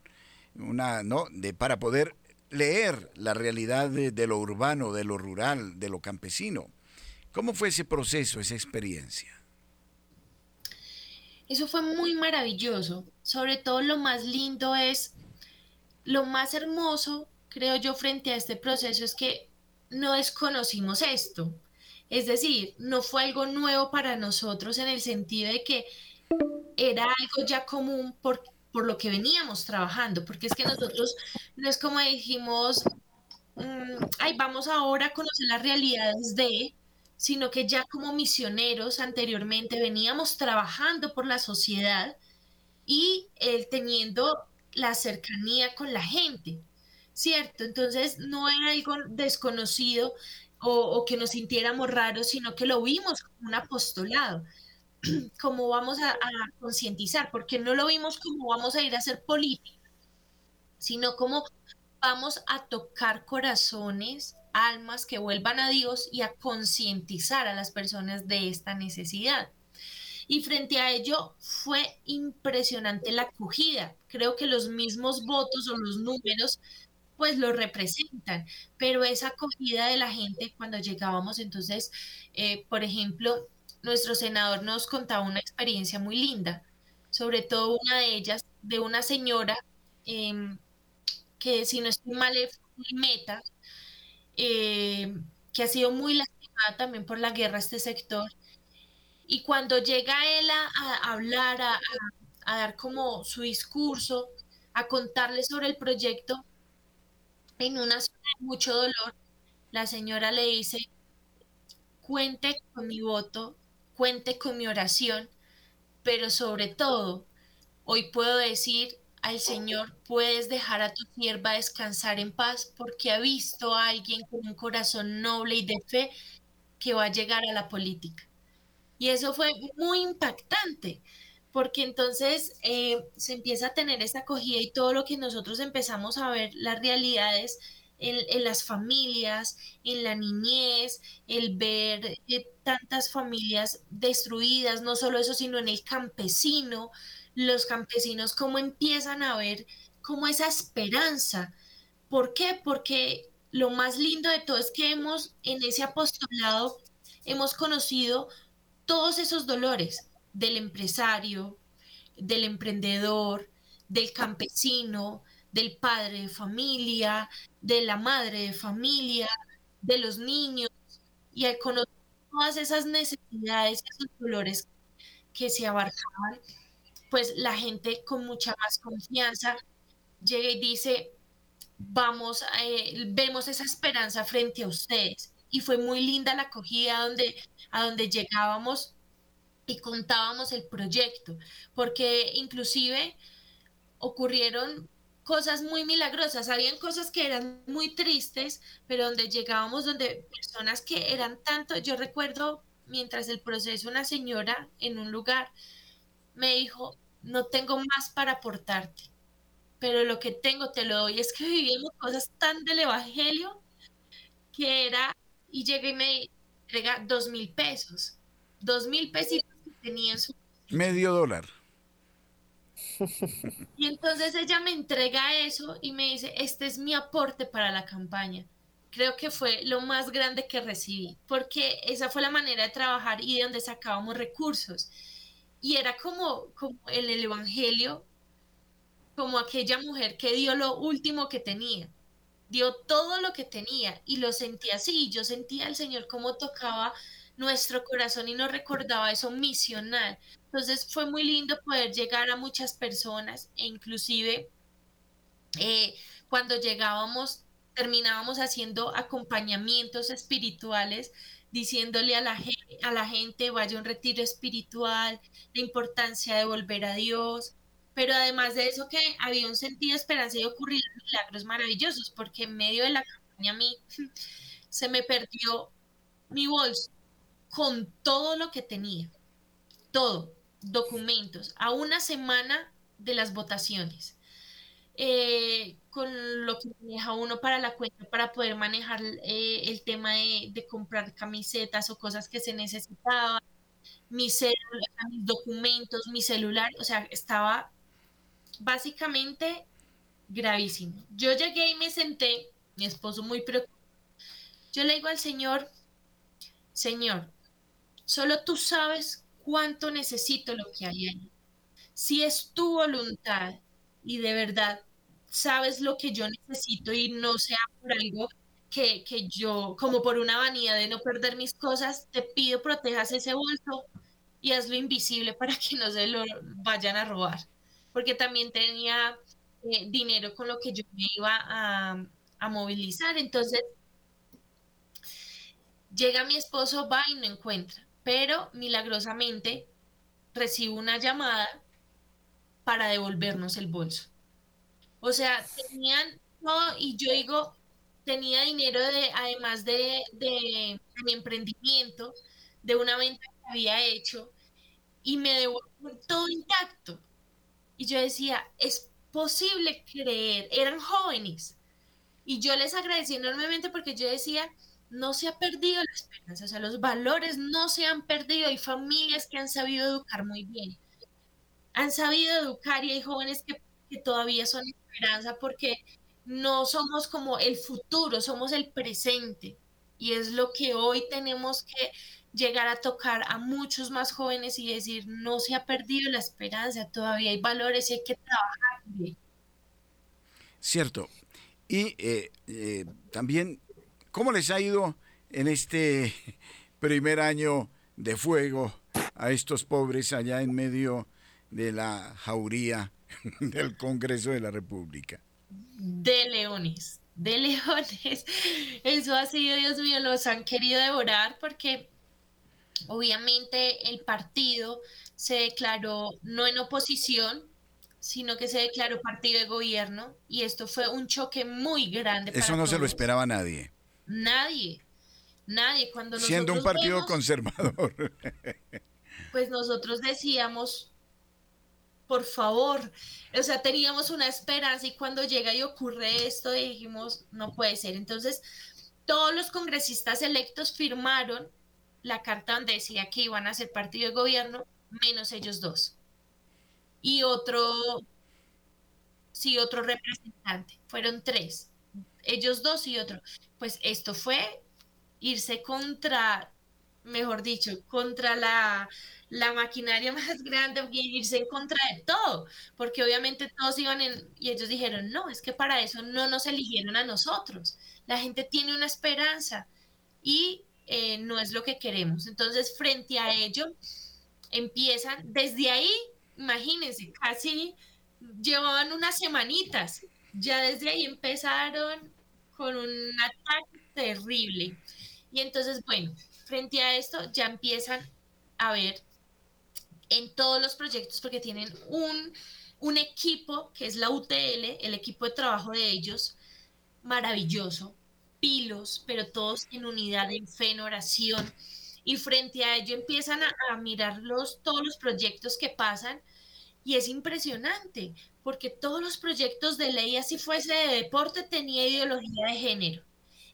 una, ¿no? De, para poder leer la realidad de, de lo urbano, de lo rural, de lo campesino. ¿Cómo fue ese proceso, esa experiencia? Eso fue muy maravilloso. Sobre todo lo más lindo es, lo más hermoso, creo yo, frente a este proceso es que no desconocimos esto. Es decir, no fue algo nuevo para nosotros en el sentido de que era algo ya común por, por lo que veníamos trabajando, porque es que nosotros no es como dijimos, mm, ay, vamos ahora a conocer las realidades de, sino que ya como misioneros anteriormente veníamos trabajando por la sociedad y teniendo la cercanía con la gente, ¿cierto? Entonces no era algo desconocido o, que nos sintiéramos raros, sino que lo vimos como un apostolado, como vamos a, a concientizar, porque no lo vimos como vamos a ir a hacer política, sino como vamos a tocar corazones, almas que vuelvan a Dios y a concientizar a las personas de esta necesidad. Y frente a ello fue impresionante la acogida. Creo que los mismos votos o los números pues lo representan, pero esa acogida de la gente cuando llegábamos, entonces, eh, por ejemplo, nuestro senador nos contaba una experiencia muy linda, sobre todo una de ellas, de una señora em, que si no estoy mal es meta, em, que ha sido muy lastimada también por la guerra este sector, y cuando llega él a, hablar, a, a dar como su discurso, a contarle sobre el proyecto, en una zona de mucho dolor, la señora le dice, cuente con mi voto, cuente con mi oración, pero sobre todo, hoy puedo decir al Señor, puedes dejar a tu sierva descansar en paz porque ha visto a alguien con un corazón noble y de fe que va a llegar a la política. Y eso fue muy impactante, porque entonces eh, se empieza a tener esa acogida y todo lo que nosotros empezamos a ver, las realidades en, las familias, en la niñez, el ver eh, tantas familias destruidas, no solo eso, sino en el campesino, los campesinos, cómo empiezan a ver como esa esperanza. ¿Por qué? Porque lo más lindo de todo es que hemos, en ese apostolado, hemos conocido todos esos dolores del empresario, del emprendedor, del campesino, del padre de familia, de la madre de familia, de los niños, y al conocer todas esas necesidades, esos dolores que se abarcaban, pues la gente con mucha más confianza llega y dice, vamos, eh, vemos esa esperanza frente a ustedes y fue muy linda la acogida donde, a donde llegábamos y contábamos el proyecto, porque inclusive ocurrieron cosas muy milagrosas, habían cosas que eran muy tristes, pero donde llegábamos, donde personas que eran tanto, yo recuerdo mientras el proceso, una señora en un lugar me dijo, no tengo más para aportarte, pero lo que tengo te lo doy, es que vivimos cosas tan del Evangelio que era y llega y me entrega dos mil pesos. Dos mil pesitos que tenía en su... Medio dólar. Y entonces ella me entrega eso y me dice, este es mi aporte para la campaña. Creo que fue lo más grande que recibí, porque esa fue la manera de trabajar y de donde sacábamos recursos. Y era como, como en el Evangelio, como aquella mujer que dio lo último que tenía dio todo lo que tenía y lo sentía así. Yo sentía al Señor como tocaba nuestro corazón y nos recordaba eso misional. Entonces fue muy lindo poder llegar a muchas personas e inclusive eh, cuando llegábamos terminábamos haciendo acompañamientos espirituales diciéndole a la, a la gente vaya un retiro espiritual, la importancia de volver a Dios, pero además de eso que había un sentido de esperanza y ocurrieron milagros maravillosos, porque en medio de la campaña a mí se me perdió mi bolso con todo lo que tenía, todo, documentos, a una semana de las votaciones. Eh, con lo que maneja uno para la cuenta para poder manejar eh, el tema de, comprar camisetas o cosas que se necesitaban, mis, mis documentos, mi celular, o sea, estaba básicamente gravísimo. Yo llegué y me senté, mi esposo muy preocupado. Yo le digo al Señor, Señor, solo tú sabes cuánto necesito lo que hay ahí. Si es tu voluntad y de verdad sabes lo que yo necesito y no sea por algo que, que yo, como por una vanidad de no perder mis cosas, te pido protejas ese bolso y hazlo invisible para que no se lo vayan a robar porque también tenía eh, dinero con lo que yo me iba a, a movilizar. Entonces, llega mi esposo, va y no encuentra, pero milagrosamente recibo una llamada para devolvernos el bolso. O sea, tenían todo y yo digo, tenía dinero de, además de, de, mi emprendimiento, de una venta que había hecho, y me devolvieron todo intacto. Y yo decía, es posible creer, eran jóvenes. Y yo les agradecí enormemente porque yo decía, no se ha perdido la esperanza, o sea, los valores no se han perdido. Hay familias que han sabido educar muy bien, han sabido educar y hay jóvenes que, que todavía son esperanza porque no somos como el futuro, somos el presente. Y es lo que hoy tenemos que llegar a tocar a muchos más jóvenes y decir, no se ha perdido la esperanza, todavía hay valores y hay que trabajar. Cierto. Y eh, eh, también, ¿cómo les ha ido en este primer año de fuego a estos pobres allá en medio de la jauría del Congreso de la República? De leones, de leones. Eso ha sido, Dios mío, los han querido devorar porque obviamente el partido se declaró no en oposición, sino que se declaró partido de gobierno y esto fue un choque muy grande. Eso no se lo esperaba nadie. Nadie, nadie. Cuando Siendo un partido conservador. Pues nosotros decíamos, por favor, o sea, teníamos una esperanza y cuando llega y ocurre esto dijimos, no puede ser. Entonces, todos los congresistas electos firmaron la carta donde decía que iban a ser partido de gobierno, menos ellos dos y otro, sí, otro representante. Fueron tres, ellos dos y otro. Pues esto fue irse contra, mejor dicho, contra la, la maquinaria más grande irse en contra de todo, porque obviamente todos iban en, y ellos dijeron, no, es que para eso no nos eligieron a nosotros, la gente tiene una esperanza y eh, no es lo que queremos. Entonces, frente a ello, empiezan, desde ahí imagínense, casi llevaban unas semanitas. Ya desde ahí empezaron con un ataque terrible. Y entonces, bueno, frente a esto ya empiezan a ver en todos los proyectos, porque tienen un, un equipo que es la UTL, el equipo de trabajo de ellos, maravilloso, pilos, pero todos en unidad, en fe, en oración y frente a ello empiezan a, mirar los, todos los proyectos que pasan y es impresionante porque todos los proyectos de ley, así fuese de deporte, tenía ideología de género.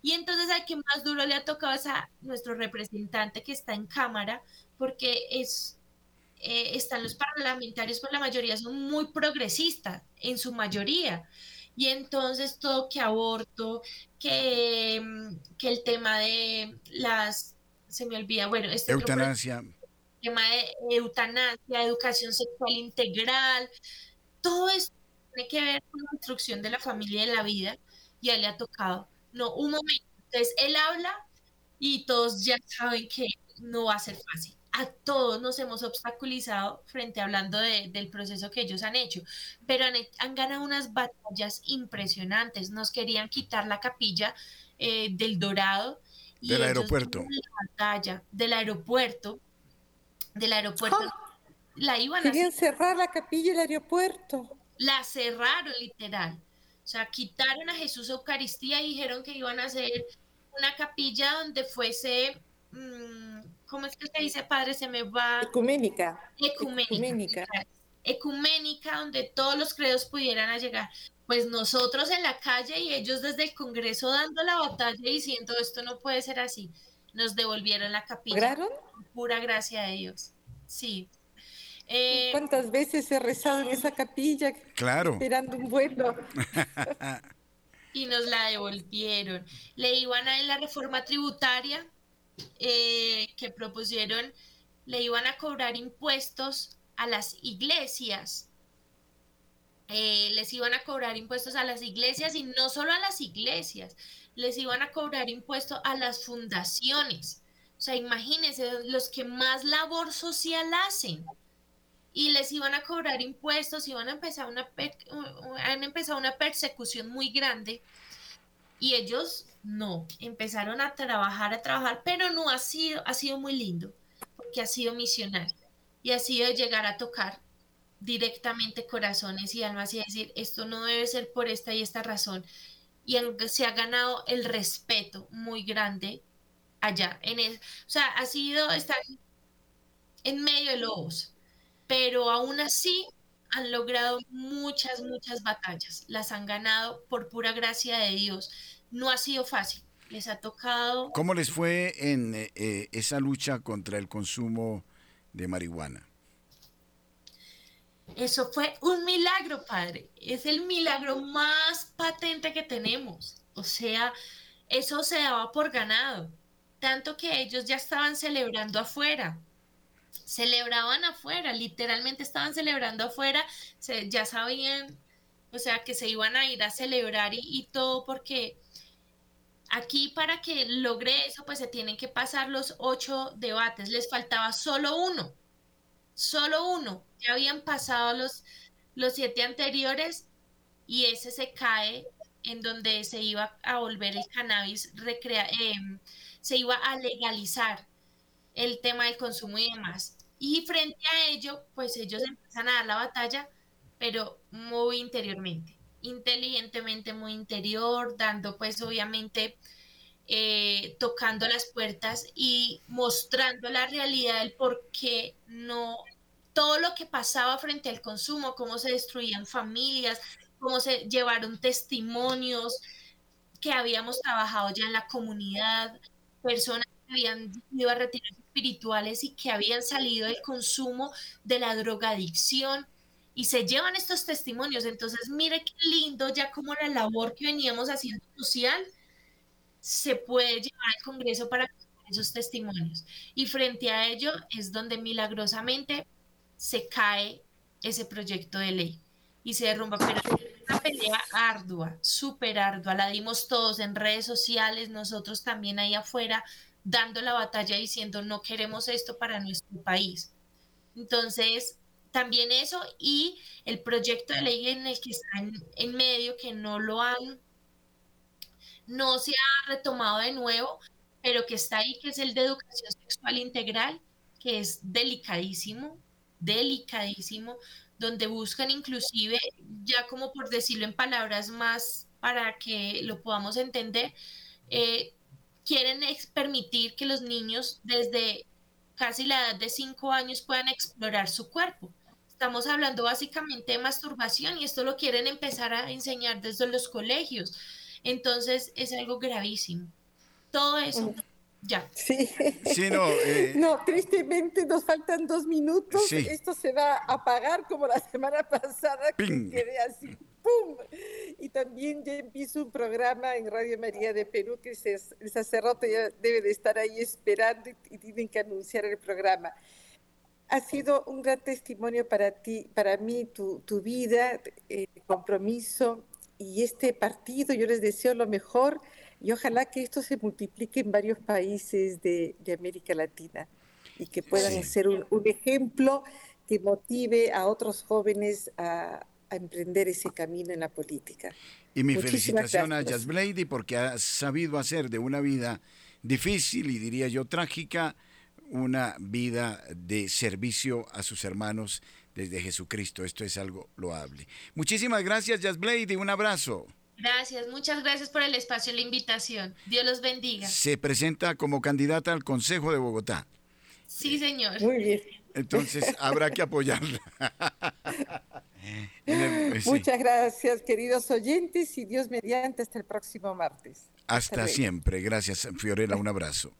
Y entonces al que más duro le ha tocado es a nuestro representante que está en Cámara, porque es, eh, están los parlamentarios, por la mayoría son muy progresistas, en su mayoría. Y entonces todo que aborto, que, mm, que el tema de las se me olvida, bueno, este eutanasia. tema de eutanasia, educación sexual integral, todo esto tiene que ver con la construcción de la familia y de la vida, y a él le ha tocado. No, un momento. Entonces, él habla y todos ya saben que no va a ser fácil. A todos nos hemos obstaculizado frente hablando del proceso que ellos han hecho, pero han, han, ganado unas batallas impresionantes. Nos querían quitar la capilla eh, del Dorado, del aeropuerto. La batalla del aeropuerto, del aeropuerto, la iban Querían cerrar la capilla del aeropuerto. La cerraron literal. O sea, quitaron a Jesús Eucaristía y dijeron que iban a hacer una capilla donde fuese, mm, ¿cómo es que se dice, padre? Se me va. Ecuménica. Ecuménica. Ecuménica. Ecuménica, donde todos los credos pudieran llegar pues nosotros en la calle y ellos desde el Congreso dando la batalla diciendo esto no puede ser así, nos devolvieron la capilla. ¿Lograron? Pura gracia a ellos. Sí. Eh, ¿Cuántas veces he rezado en esa capilla? Claro. Esperando un vuelo. y nos la devolvieron. Le iban a en la reforma tributaria eh, que propusieron, le iban a cobrar impuestos a las iglesias eh, les iban a cobrar impuestos a las iglesias y no solo a las iglesias, les iban a cobrar impuestos a las fundaciones. O sea, imagínense, los que más labor social hacen. Y les iban a cobrar impuestos, iban a empezar una, han empezado una persecución muy grande y ellos no, empezaron a trabajar, a trabajar, pero no ha sido, ha sido muy lindo, porque ha sido misionario y ha sido llegar a tocar directamente corazones y almas y decir, esto no debe ser por esta y esta razón. Y se ha ganado el respeto muy grande allá. En el, o sea, ha sido estar en medio de lobos, pero aún así han logrado muchas, muchas batallas. Las han ganado por pura gracia de Dios. No ha sido fácil. Les ha tocado. ¿Cómo les fue en eh, eh, esa lucha contra el consumo de marihuana? Eso fue un milagro, padre. Es el milagro más patente que tenemos. O sea, eso se daba por ganado. Tanto que ellos ya estaban celebrando afuera celebraban afuera, literalmente estaban celebrando afuera, ya sabían, o sea, que se iban a ir a celebrar y, todo porque aquí para que logre eso, pues se tienen que pasar los ocho debates, les faltaba solo uno, solo uno, ya habían pasado los, los siete anteriores y ese se cae en donde se iba a volver el cannabis recrea em, se iba a legalizar el tema del consumo y demás. Y frente a ello, pues ellos empiezan a dar la batalla, pero muy interiormente, inteligentemente, muy interior, dando pues obviamente, eh, tocando las puertas y mostrando la realidad del por qué no, todo lo que pasaba frente al consumo, cómo se destruían familias, cómo se llevaron testimonios que habíamos trabajado ya en la comunidad, personas habían ido a retiros espirituales y que habían salido del consumo de la drogadicción y se llevan estos testimonios. Entonces, mire qué lindo ya como la labor que veníamos haciendo social se puede llevar al Congreso para esos testimonios. Y frente a ello es donde milagrosamente se cae ese proyecto de ley y se derrumba. Pero una pelea ardua, súper ardua. La dimos todos en redes sociales, nosotros también ahí afuera dando la batalla diciendo no queremos esto para nuestro país. Entonces, también eso y el proyecto de ley en el que están en medio, que no lo han, no se ha retomado de nuevo, pero que está ahí, que es el de educación sexual integral, que es delicadísimo, delicadísimo, donde buscan inclusive, ya como por decirlo en palabras más para que lo podamos entender, eh, quieren permitir que los niños desde casi la edad de 5 años puedan explorar su cuerpo. Estamos hablando básicamente de masturbación y esto lo quieren empezar a enseñar desde los colegios. Entonces es algo gravísimo. Todo eso. Mm. Ya. Sí. sí no, eh, no, tristemente nos faltan dos minutos. Esto se va a apagar como la semana pasada. Que quedé así ¡pum! Y también ya empiezo un programa en Radio María de Perú que el sacerdote ya debe de estar ahí esperando y, tienen que anunciar el programa. Ha sido un gran testimonio para ti, para mí, tu, tu vida, eh, compromiso y este partido. Yo les deseo lo mejor y ojalá que esto se multiplique en varios países de, de América Latina y que puedan ser un, un ejemplo que motive a otros jóvenes a, emprender ese camino en la política. Y mi felicitación a Jazz Blady porque ha sabido hacer de una vida difícil y diría yo trágica una vida de servicio a sus hermanos desde Jesucristo. Esto es algo loable. Muchísimas gracias, Jazz Blady. Un abrazo. Gracias, muchas gracias por el espacio y la invitación. Dios los bendiga. Se presenta como candidata al Consejo de Bogotá. Sí, señor. Muy bien. Entonces habrá que apoyarla. Muchas gracias, queridos oyentes, y Dios mediante hasta el próximo martes. Hasta, siempre. Gracias, Fiorella. Un abrazo.